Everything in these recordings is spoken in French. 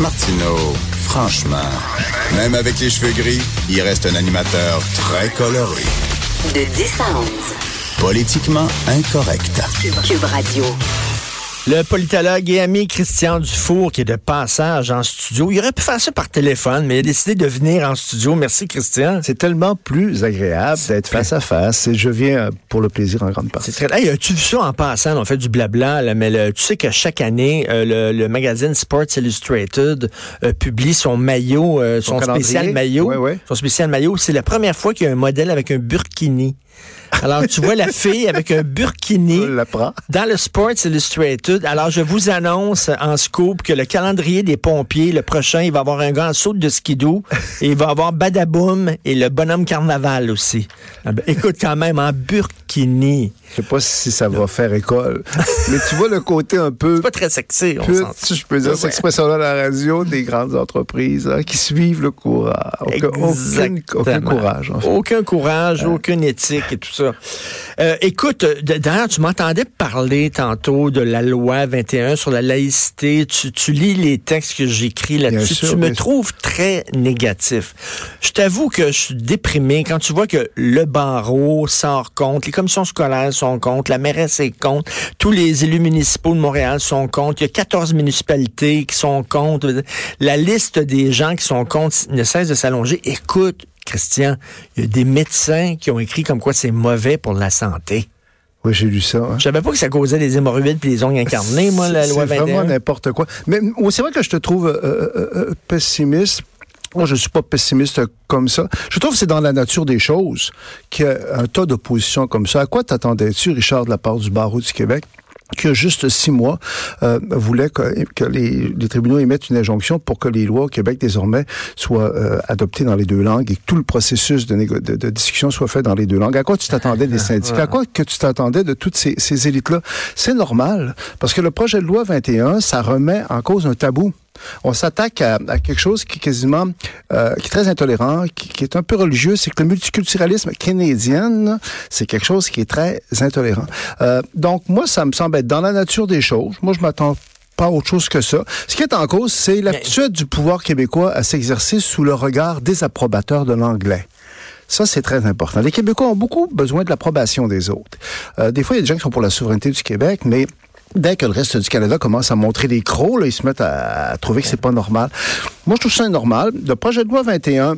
Martineau, franchement, même avec les cheveux gris, il reste un animateur très coloré. De 10 à 11. Politiquement incorrect. Cube Radio. Le politologue et ami Christian Dufour, qui est de passage en studio, il aurait pu faire ça par téléphone, mais il a décidé de venir en studio. Merci, Christian. C'est tellement plus agréable d'être face à face et je viens euh, pour le plaisir en grande partie. C'est très... Hey, as-tu vu ça en passant? On fait du blabla, là, mais le- tu sais que chaque année, euh, le, le magazine Sports Illustrated euh, publie son maillot, euh, son, spécial maillot. Ouais, ouais. Son spécial maillot. C'est la première fois qu'il y a un modèle avec un burkini. Alors, tu vois la fille avec un burkini. Dans le Sports Illustrated, alors je vous annonce en scoop que le calendrier des pompiers, le prochain, il va avoir un en saut de skidoo et il va avoir Badaboum et le bonhomme carnaval aussi. Ah ben, écoute quand même, en burkini. Je sais pas si ça va faire école, mais tu vois le côté un peu C'est pas très sexy, on pute, si je peux dire Ouais. cette expression-là à la radio, des grandes entreprises hein, qui suivent le courage. Aucun, aucun, courage. En fait. Aucun courage, aucune éthique et tout ça. Euh, écoute, d'ailleurs, tu m'entendais parler tantôt de la loi 21 sur la laïcité. Tu, tu lis les textes que j'écris là-dessus. sûr, Tu me sûr. trouves très négatif. Je t'avoue que je suis déprimé quand tu vois que le barreau sort contre, les commissions scolaires sont contre, la mairesse est contre, tous les élus municipaux de Montréal sont contre, il y a 14 municipalités qui sont contre. La liste des gens qui sont contre ne cesse de s'allonger. Écoute, Christian, il y a des médecins qui ont écrit comme quoi c'est mauvais pour la santé. Oui, j'ai lu ça. hein. Je savais pas que ça causait des hémorroïdes puis des ongles incarnés, moi, la C'est loi vraiment 21. n'importe quoi. Mais oh, c'est vrai que je te trouve euh, euh, euh, pessimiste. Moi, je suis pas pessimiste comme ça. Je trouve que c'est dans la nature des choses qu'il y a un tas d'opposition comme ça. À quoi t'attendais-tu, Richard, de la part du barreau du Québec? qui, a juste six mois, euh, voulait que, que les, les tribunaux émettent une injonction pour que les lois au Québec, désormais, soient euh, adoptées dans les deux langues et que tout le processus de, négo- de, de discussion soit fait dans les deux langues? À quoi tu t'attendais des syndicats? À quoi que tu t'attendais de toutes ces, ces élites-là? C'est normal, parce que le projet de loi 21, ça remet en cause un tabou. On s'attaque à, à quelque chose qui est quasiment, euh, qui est très intolérant, qui, qui est un peu religieux, c'est que le multiculturalisme canadien, c'est quelque chose qui est très intolérant. Euh, donc moi, ça me semble être dans la nature des choses. Moi, je m'attends pas à autre chose que ça. Ce qui est en cause, c'est l'aptitude du pouvoir québécois à s'exercer sous le regard désapprobateur de l'anglais. Ça, c'est très important. Les Québécois ont beaucoup besoin de l'approbation des autres. Euh, des fois, il y a des gens qui sont pour la souveraineté du Québec, mais dès que le reste du Canada commence à montrer des crocs, là, ils se mettent à, à trouver que c'est pas normal. Moi, je trouve ça normal. Le projet de loi 21,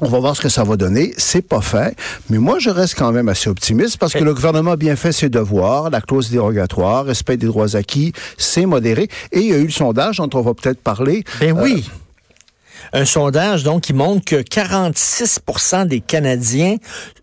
on va voir ce que ça va donner. C'est pas fait. Mais moi, je reste quand même assez optimiste parce que le gouvernement a bien fait ses devoirs, la clause dérogatoire, respect des droits acquis, c'est modéré. Et il y a eu le sondage dont on va peut-être parler. Ben oui. Un sondage donc qui montre que 46% des Canadiens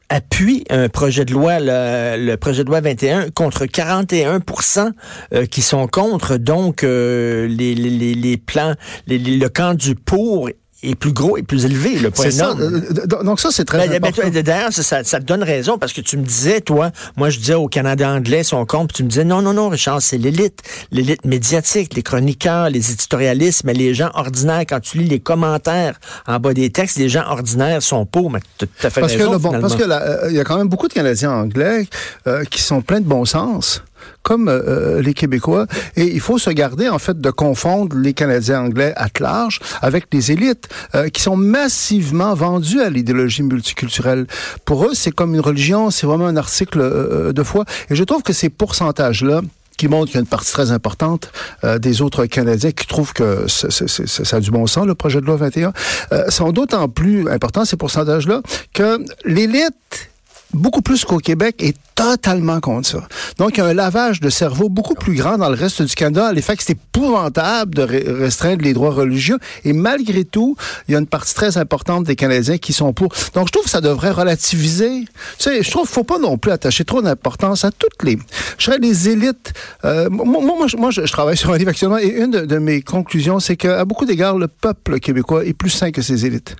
appuient un projet de loi, le, projet de loi 21, contre 41% euh, qui sont contre. Donc, euh, les, les, les, plans, les- le camp du pour est plus gros et plus élevé, le C'est ça. Euh, Donc ça, c'est très Ben, ben, important. toi, D'ailleurs, ça, ça, ça te donne raison parce que tu me disais, toi, moi je disais au Canada anglais, son compte, puis tu me disais, non, non, non, Richard, c'est l'élite, l'élite médiatique, les chroniqueurs, les éditorialistes, mais les gens ordinaires, quand tu lis les commentaires en bas des textes, les gens ordinaires sont pauvres. Mais tu as fait Parce que, raison, là, bon, parce que euh, y a quand même beaucoup de Canadiens anglais euh, qui sont pleins de bon sens, comme euh, euh, les Québécois. Et il faut se garder, en fait, de confondre les Canadiens anglais à large avec les élites euh, qui sont massivement vendus à l'idéologie multiculturelle. Pour eux, c'est comme une religion, c'est vraiment un article euh, de foi. Et je trouve que ces pourcentages-là, qui montrent qu'il y a une partie très importante euh, des autres Canadiens qui trouvent que ça a du bon sens, le projet de loi 21, euh, sont d'autant plus importants, ces pourcentages-là, que l'élite beaucoup plus qu'au Québec, est totalement contre ça. Donc, il y a un lavage de cerveau beaucoup plus grand dans le reste du Canada, l'effet que c'est épouvantable de re- restreindre les droits religieux. Et malgré tout, il y a une partie très importante des Canadiens qui sont pour. Donc, je trouve que ça devrait relativiser. Tu sais, je trouve qu'il faut pas non plus attacher trop d'importance à toutes les... Je dirais les élites. Euh, moi, moi, moi, je- moi, travaille sur un livre actuellement et une de, de mes conclusions, c'est qu'à beaucoup d'égards, le peuple québécois est plus sain que ses élites.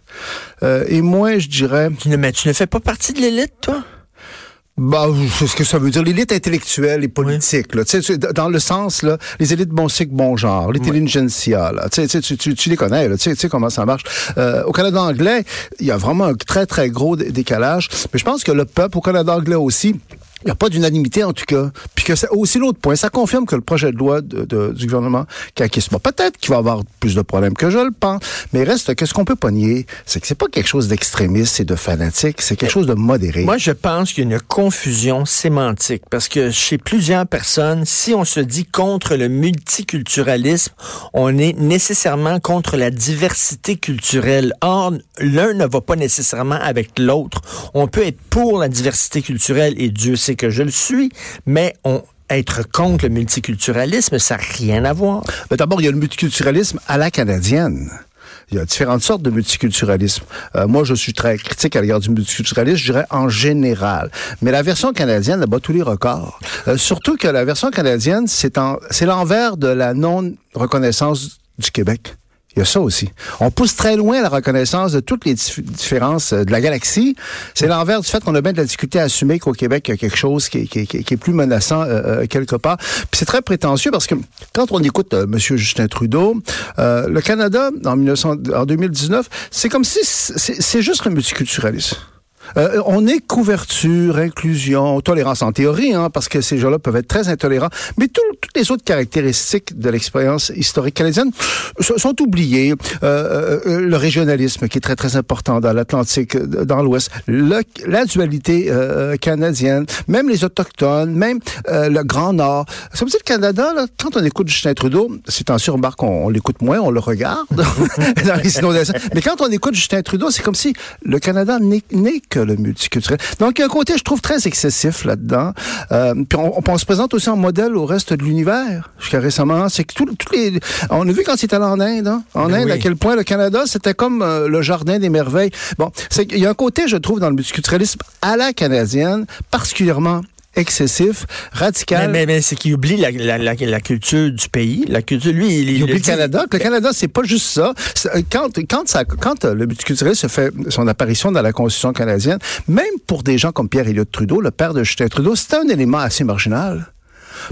Euh, et moins, je dirais... Tu ne, mais tu ne fais pas partie de l'élite, toi? Bah, c'est ce que ça veut dire. L'élite intellectuelle et politique, là. Sais, tu- dans le sens, là, les élites bon cycle, bon genre, l'intelligentsia, là. Tu, sais, tu, tu, tu, les connais, là. Tu sais, comment ça marche. Euh, au Canada anglais, il y a vraiment un très, très gros dé- décalage. Mais je pense que le peuple, au Canada anglais aussi, Il n'y a pas d'unanimité, en tout cas. Puis que c'est aussi l'autre point, ça confirme que le projet de loi de, de, du gouvernement bon, peut-être qu'il va avoir plus de problèmes que je le pense, mais reste que ce qu'on peut pas nier, c'est que c'est pas quelque chose d'extrémiste et de fanatique, c'est quelque chose de modéré. Moi, je pense qu'il y a une confusion sémantique, parce que chez plusieurs personnes, si on se dit contre le multiculturalisme, on est nécessairement contre la diversité culturelle. Or, l'un ne va pas nécessairement avec l'autre. On peut être pour la diversité culturelle, et Dieu sait que je le suis, mais être contre le multiculturalisme, ça n'a rien à voir. D'abord, il y a le multiculturalisme à la canadienne. Il y a différentes sortes de multiculturalisme. Euh, moi, je suis très critique à l'égard du multiculturalisme, je dirais en général. Mais la version canadienne bat tous les records. Euh, surtout que la version canadienne, c'est l'envers de la non-reconnaissance du Québec. Il y a ça aussi. On pousse très loin la reconnaissance de toutes les différences euh, de la galaxie. C'est l'envers du fait qu'on a bien de la difficulté à assumer qu'au Québec, il y a quelque chose qui, est plus menaçant euh, euh, quelque part. Puis c'est très prétentieux parce que quand on écoute M. Justin Trudeau, le Canada, en, 1900, en 2019, c'est comme si c'est juste le multiculturalisme. Euh, on est couverture, inclusion, tolérance en théorie, hein, parce que ces gens-là peuvent être très intolérants, mais toutes les autres caractéristiques de l'expérience historique canadienne sont oubliées. Euh, euh, le régionalisme qui est très très important dans l'Atlantique, dans l'Ouest, la dualité canadienne, même les autochtones, même le Grand Nord. Ça veut dire le Canada, là, quand on écoute Justin Trudeau, c'est en sûr, on, on l'écoute moins, on le regarde dans les inondations, mais quand on écoute Justin Trudeau, c'est comme si le Canada n'est que le multiculturel. Donc, il y a un côté, je trouve, très excessif là-dedans. Euh, puis on, se présente aussi en modèle au reste de l'univers. Jusqu'à récemment, c'est que tous les... On a vu quand c'était en Inde, hein? en ben Inde, à quel point le Canada, c'était comme euh, le jardin des merveilles. Bon, c'est qu'il y a un côté, je trouve, dans le multiculturalisme à la canadienne, particulièrement excessif, radical. Mais, mais, c'est qu'il oublie la, la, la, culture du pays. La culture, lui, il, il oublie le Canada. Le Canada, c'est pas juste ça. Quand, quand, ça, quand euh, le multiculturalisme fait son apparition dans la Constitution canadienne, même pour des gens comme Pierre Elliott Trudeau, le père de Justin Trudeau, c'était un élément assez marginal.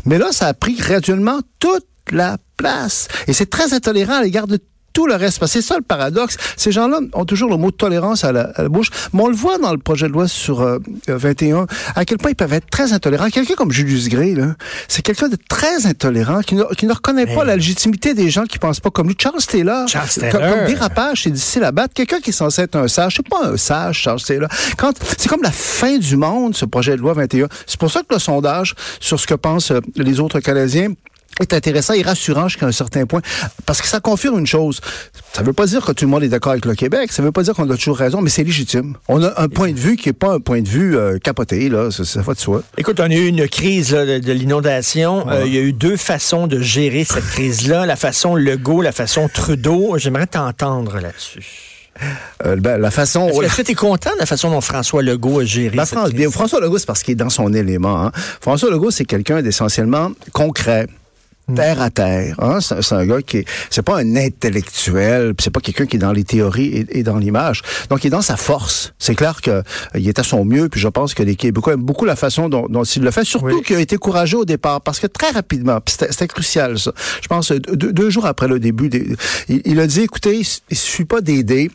Mais là, ça a pris graduellement toute la place. Et c'est très intolérant à l'égard de tout le reste. c'est ça le paradoxe. Ces gens-là ont toujours le mot de tolérance à la, bouche, mais on le voit dans le projet de loi sur 21, euh, à quel point ils peuvent être très intolérants. Quelqu'un comme Julius Gray, c'est quelqu'un de très intolérant, qui ne, qui ne reconnaît pas la légitimité des gens qui pensent pas comme lui. Charles Taylor, Charles Taylor. Comme, dérapage, c'est difficile à battre. Quelqu'un qui est censé être un sage, c'est pas un sage, Charles Taylor. Quand, c'est comme la fin du monde, ce projet de loi 21. C'est pour ça que le sondage sur ce que pensent euh, les autres Canadiens est intéressant et rassurant jusqu'à un certain point, parce que ça confirme une chose. Ça ne veut pas dire que tout le monde est d'accord avec le Québec, ça ne veut pas dire qu'on a toujours raison, mais c'est légitime. On a un point de vue qui n'est pas un point de vue euh, capoté, là, ça, ça va de soi. Écoute, on a eu une crise de, l'inondation. Euh, il y a eu deux façons de gérer cette crise-là, la façon Legault, la façon Trudeau. J'aimerais t'entendre là-dessus. Euh, ben, la façon. Est-ce que tu es content de la façon dont François Legault a géré cette France, bien, François Legault, c'est parce qu'il est dans son élément. Hein. François Legault, c'est quelqu'un d'essentiellement concret terre à terre. Hein? C'est un gars qui est, c'est pas un intellectuel, c'est pas quelqu'un qui est dans les théories et, dans l'image. Donc il est dans sa force. C'est clair que euh, il est à son mieux, puis je pense que les Québécois aiment beaucoup la façon dont, dont il le fait, surtout qu'il a été courageux au départ, parce que très rapidement, c'était crucial ça. Je pense deux, deux, jours après le début, il, il, a dit, écoutez, il suffit pas d'aider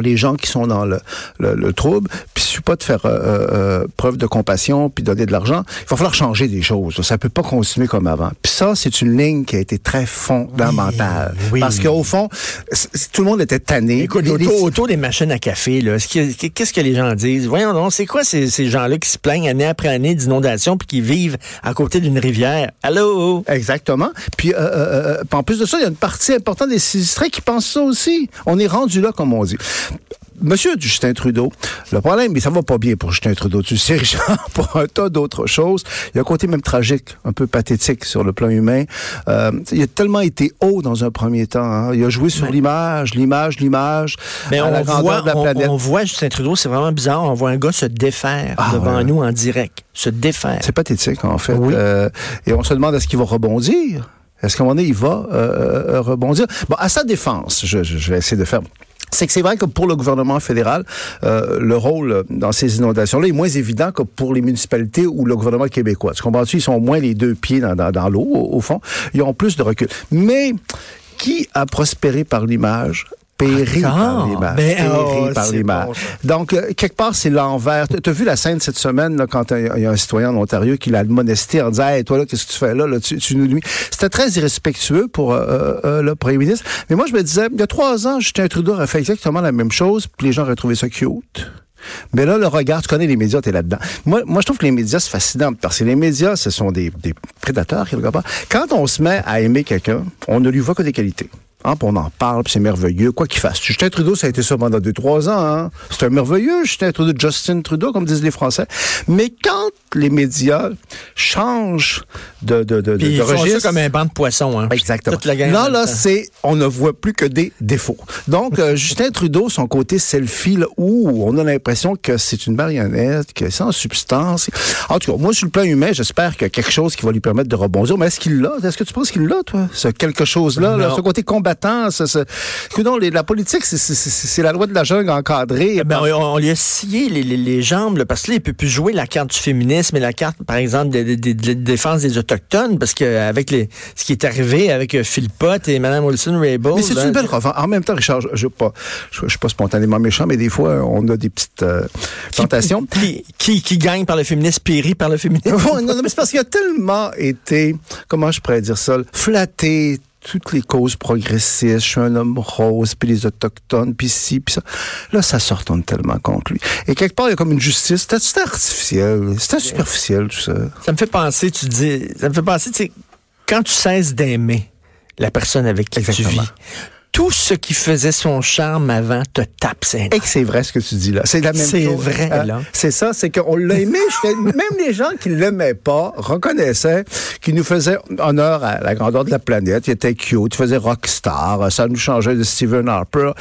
les gens qui sont dans le, le, trouble, puis il pas de faire euh, euh, euh, preuve de compassion puis donner de l'argent. Il va falloir changer des choses. Ça peut pas continuer comme avant. Puis ça, c'est une ligne qui a été très fondamentale. Parce qu'au fond, tout le monde était tanné. Écoute, autour, des machines à café, qu'est-ce que les gens disent? Voyons donc, c'est quoi ces, ces gens-là qui se plaignent année après année d'inondations puis qui vivent à côté d'une rivière? Allô? Exactement. Puis, en plus de ça, il y a une partie importante des sinistrés qui pensent ça aussi. On est rendu là, comme on dit. Monsieur Justin Trudeau, le problème, mais ça va pas bien pour Justin Trudeau, tu sais, pour un tas d'autres choses. Il y a un côté même tragique, un peu pathétique sur le plan humain. Euh, il a tellement été haut dans un premier temps. Hein. Il a joué sur l'image, l'image, l'image, mais on la voit, de la planète. On, voit Justin Trudeau, c'est vraiment bizarre. On voit un gars se défaire ah, devant nous en direct, se défaire. C'est pathétique, en fait. Euh, et on se demande est-ce qu'il va rebondir? Est-ce qu'à un moment donné, il va euh, rebondir? Bon, à sa défense, je, je vais essayer de faire c'est que c'est vrai que pour le gouvernement fédéral, euh, le rôle dans ces inondations-là est moins évident que pour les municipalités ou le gouvernement québécois. Tu comprends-tu? Ils sont moins les deux pieds dans, dans, l'eau, au, fond. Ils ont plus de recul. Mais qui a prospéré par l'image péri par les mares. Ben, oh, par les bon. Donc, euh, quelque part, c'est l'envers. Tu as vu la scène cette semaine, là, quand il y a un citoyen en Ontario qui l'a admonesté en disant, hey, toi, là, qu'est-ce que tu fais là? là? Tu, tu nous nuis. C'était très irrespectueux pour euh, euh, le premier ministre. Mais moi, je me disais, il y a trois ans, Justin Trudeau aurait fait exactement la même chose, puis les gens auraient trouvé ça cute. Mais là, le regard, tu connais les médias, t'es là-dedans. Moi, moi, je trouve que les médias, c'est fascinant, parce que les médias, ce sont des, des prédateurs, quelque part. Quand on se met à aimer quelqu'un, on ne lui voit que des qualités. Hein, on en parle, c'est merveilleux, quoi qu'il fasse. Justin Trudeau, ça a été ça pendant deux, trois ans. Hein. C'est un merveilleux, Justin Trudeau, Justin Trudeau, comme disent les Français. Mais quand les médias changent de, de, de, Puis de ils font registre... ça comme un banc de poissons. Hein. Exactement. Toute la gang en là, là, c'est, on ne voit plus que des défauts. Donc, euh, Justin Trudeau, son côté selfie, là, où on a l'impression que c'est une marionnette, que c'est en substance. En tout cas, moi, sur le plan humain, j'espère qu'il y a quelque chose qui va lui permettre de rebondir. Mais est-ce qu'il l'a? Est-ce que tu penses qu'il l'a, toi? Ce quelque chose-là, là, ce côté combattant, ce, ce... Non, les- la politique, c'est, la loi de la jungle encadrée. Ben, on, on lui a scié les, les- les jambes, là, parce que là, il peut plus jouer la carte du féminisme et la carte, par exemple, de, de- défense des Autochtones, parce que avec les, ce qui est arrivé avec euh, Phil Pott et Mme Wilson-Raybould... Mais c'est hein, une belle revanche. En même temps, Richard, je ne suis pas spontanément méchant, mais des fois, on a des petites euh, tentations. Qui, qui, qui gagne par le féminisme, périt par le féminisme. Non, mais c'est parce qu'il a tellement été, comment je pourrais dire ça, flatté toutes les causes progressistes, je suis un homme rose, puis les autochtones, puis ci, puis ça. Là, ça se retourne tellement contre lui. Et quelque part, il y a comme une justice. C'était artificiel, c'était superficiel, tout ça. Ça me fait penser, tu dis, ça me fait penser, tu sais, quand tu cesses d'aimer la personne avec qui tu vis, tout ce qui faisait son charme avant te tape ses Et que c'est vrai ce que tu dis là. C'est la même chose. C'est vrai, Hein? là. C'est ça, c'est qu'on l'a aimé. Même les gens qui l'aimaient pas reconnaissaient qu'il nous faisait honneur à la grandeur de la planète. Il était cute, il faisait rockstar. Ça nous changeait de Stephen Harper.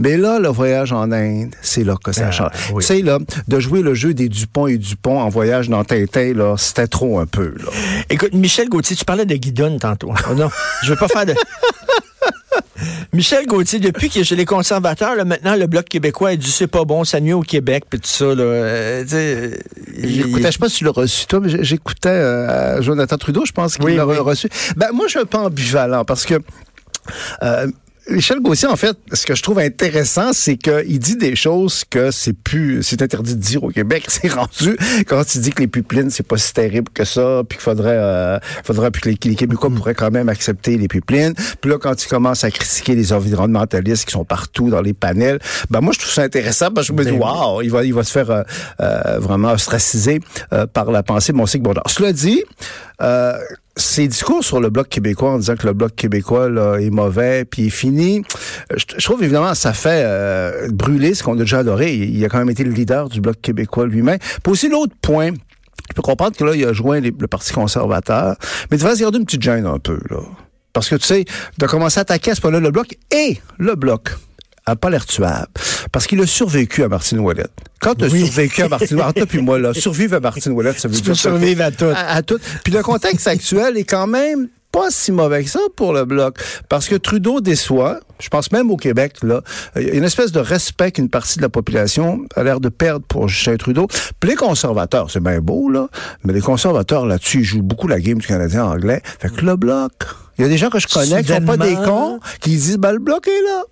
Mais là, le voyage en Inde, c'est là que ça Ah, change. oui. Tu sais, là, de jouer le jeu des Dupont et Dupont en voyage dans Tintin, là, c'était trop un peu, là. Écoute, Michel Gauthier, tu parlais de Guidonne tantôt. Oh non, je veux pas faire de... Michel Gauthier, depuis qu'il est chez les conservateurs, là, maintenant, le Bloc québécois a dit c'est pas bon, ça nuit au Québec, puis tout ça. Là, euh, J'écoutais, je sais pas si tu l'as reçu, toi, mais j'écoutais euh, Jonathan Trudeau, je pense qu'il Oui, l'a oui. reçu. Ben, moi, je suis un peu ambivalent parce que euh, Michel Gauthier, en fait, ce que je trouve intéressant, c'est qu'il dit des choses que c'est plus, c'est interdit de dire au Québec. C'est rendu quand il dit que les pipelines, c'est pas si terrible que ça, puis qu'il faudrait, euh, faudrait puis que les, les Québécois pourraient quand même accepter les pipelines. Puis là, quand il commence à critiquer les environnementalistes qui sont partout dans les panels, ben moi, je trouve ça intéressant parce que je me dis, Ben waouh, il va, il va se faire euh, euh, vraiment ostraciser euh, par la pensée de mon cycle Bondard. Cela dit, euh, ses discours sur le Bloc québécois en disant que le Bloc québécois là, est mauvais puis est fini, euh, je, trouve évidemment ça fait euh, brûler ce qu'on a déjà adoré. Il, a quand même été le leader du Bloc québécois lui-même. Puis aussi l'autre point, je peux comprendre que là, il a joint le Parti conservateur, mais tu vas garder une petite gêne un peu, là. Parce que tu sais, de commencer à attaquer à ce point-là le Bloc et le Bloc a pas l'air tuable. Parce qu'il a survécu à Martine Ouellette. Quand tu as Oui. survécu à Martine Ouellette, toi puis moi, là, survivre à Martine Ouellette, ça veut Tu dire peux survivre à tout. à, à tout. Puis le contexte actuel est quand même pas si mauvais que ça pour le bloc. Parce que Trudeau déçoit, je pense même au Québec, là, il y a une espèce de respect qu'une partie de la population a l'air de perdre pour Justin Trudeau. Puis les conservateurs, c'est bien beau, là, mais les conservateurs, là-dessus, ils jouent beaucoup la game du Canadien anglais. Fait que le bloc, il y a des gens que je connais qui sont pas des cons, qui disent, ben, le bloc est là.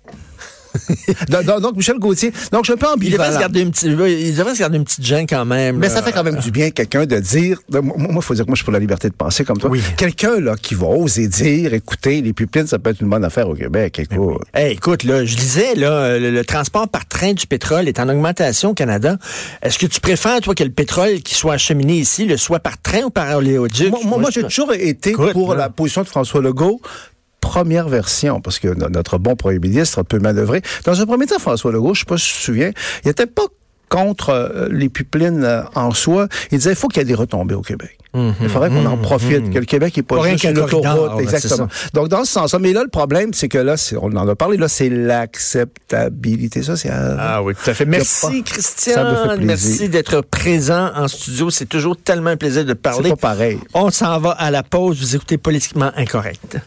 donc, Michel Gauthier. Donc, je suis un peu Il devrait, se ambivalent. garder une petite, il devrait se garder une petite gêne quand même. Mais là. ça fait quand même du bien quelqu'un de dire. moi, il faut dire que moi, je suis pour la liberté de penser comme toi. Oui. Quelqu'un là qui va oser dire, écoutez, les pupilles, ça peut être une bonne affaire au Québec. Écoute. Hey, écoute, là, je disais, là, le, le transport par train du pétrole est en augmentation au Canada. Est-ce que tu préfères, toi, que le pétrole qui soit acheminé ici le soit par train ou par oléoduc? Moi, moi, moi, j'ai toujours été Écoute, pour là. la position de François Legault. Première version, parce que no- notre bon premier ministre peut manœuvrer. Dans un premier temps, François Legault, je sais pas si tu te souviens, il n'était pas contre euh, les pipelines euh, en soi. Il disait il faut qu'il y ait des retombées au Québec. Il faudrait qu'on en profite, que le Québec n'est pas juste une autoroute. Exactement. Donc, dans ce sens-là. Mais là, le problème, c'est que là, on en a parlé, là, c'est l'acceptabilité sociale. Ah oui, tout à fait. Merci, pas- Christian. Merci d'être présent en studio. C'est toujours tellement un plaisir de te C'est parler. pas pareil. On s'en va à la pause. Vous écoutez Politiquement Incorrect.